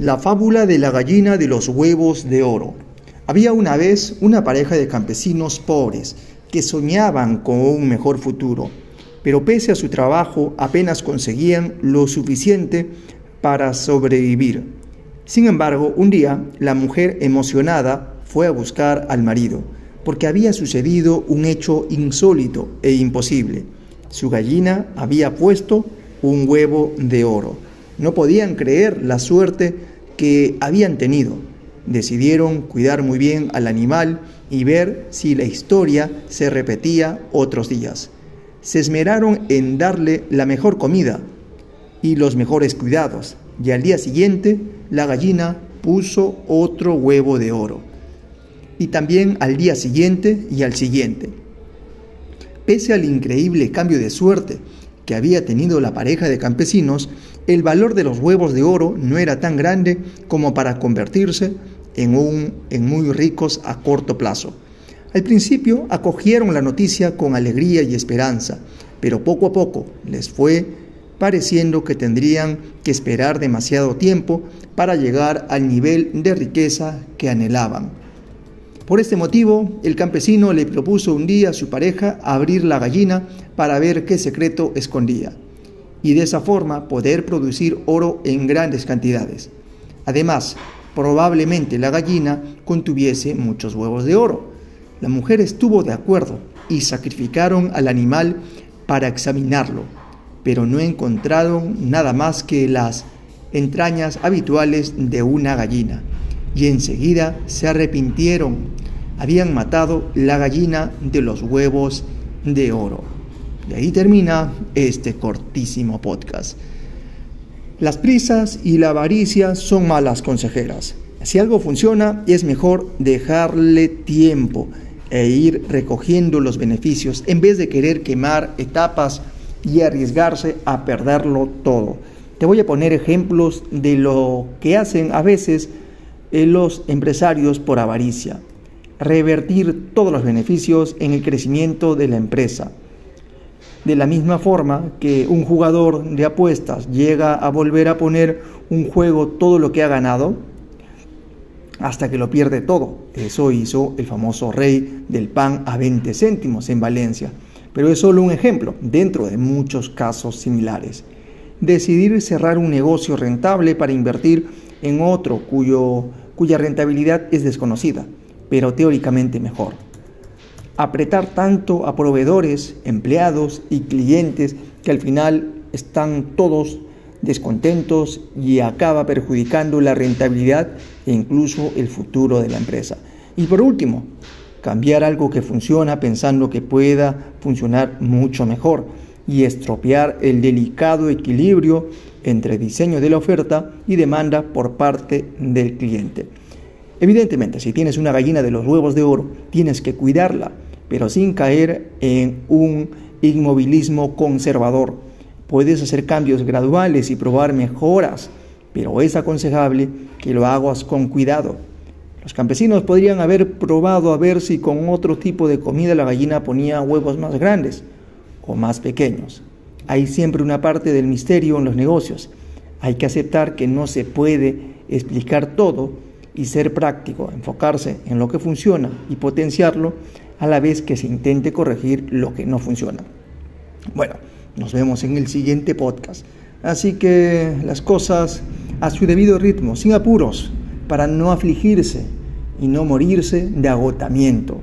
La fábula de la gallina de los huevos de oro. Había una vez una pareja de campesinos pobres que soñaban con un mejor futuro, pero pese a su trabajo apenas conseguían lo suficiente para sobrevivir. Sin embargo, un día la mujer emocionada fue a buscar al marido, porque había sucedido un hecho insólito e imposible. Su gallina había puesto un huevo de oro. No podían creer la suerte que habían tenido. Decidieron cuidar muy bien al animal y ver si la historia se repetía otros días. Se esmeraron en darle la mejor comida y los mejores cuidados, y al día siguiente la gallina puso otro huevo de oro. Y también al día siguiente y al siguiente. Pese al increíble cambio de suerte que había tenido la pareja de campesinos, el valor de los huevos de oro no era tan grande como para convertirse en, en muy ricos a corto plazo. Al principio acogieron la noticia con alegría y esperanza, pero poco a poco les fue pareciendo que tendrían que esperar demasiado tiempo para llegar al nivel de riqueza que anhelaban. Por este motivo, el campesino le propuso un día a su pareja abrir la gallina para ver qué secreto escondía, y de esa forma poder producir oro en grandes cantidades. Además, probablemente la gallina contuviese muchos huevos de oro. La mujer estuvo de acuerdo y sacrificaron al animal para examinarlo, pero no encontraron nada más que las entrañas habituales de una gallina y enseguida se arrepintieron. Habían matado la gallina de los huevos de oro. Y ahí termina este cortísimo podcast. Las prisas y la avaricia son malas consejeras. Si algo funciona, es mejor dejarle tiempo e ir recogiendo los beneficios en vez de querer quemar etapas y arriesgarse a perderlo todo. Te voy a poner ejemplos de lo que hacen a veces los empresarios por avaricia, revertir todos los beneficios en el crecimiento de la empresa. De la misma forma que un jugador de apuestas llega a volver a poner un juego todo lo que ha ganado, hasta que lo pierde todo. Eso hizo el famoso rey del pan a 20 céntimos en Valencia. Pero es solo un ejemplo dentro de muchos casos similares. Decidir cerrar un negocio rentable para invertir en otro cuyo cuya rentabilidad es desconocida, pero teóricamente mejor. Apretar tanto a proveedores, empleados y clientes que al final están todos descontentos y acaba perjudicando la rentabilidad e incluso el futuro de la empresa. Y por último, cambiar algo que funciona pensando que pueda funcionar mucho mejor y estropear el delicado equilibrio entre diseño de la oferta y demanda por parte del cliente. Evidentemente, si tienes una gallina de los huevos de oro, tienes que cuidarla, pero sin caer en un inmovilismo conservador. Puedes hacer cambios graduales y probar mejoras, pero es aconsejable que lo hagas con cuidado. Los campesinos podrían haber probado a ver si con otro tipo de comida la gallina ponía huevos más grandes o más pequeños. Hay siempre una parte del misterio en los negocios. Hay que aceptar que no se puede explicar todo y ser práctico, enfocarse en lo que funciona y potenciarlo a la vez que se intente corregir lo que no funciona. Bueno, nos vemos en el siguiente podcast. Así que las cosas a su debido ritmo, sin apuros, para no afligirse y no morirse de agotamiento.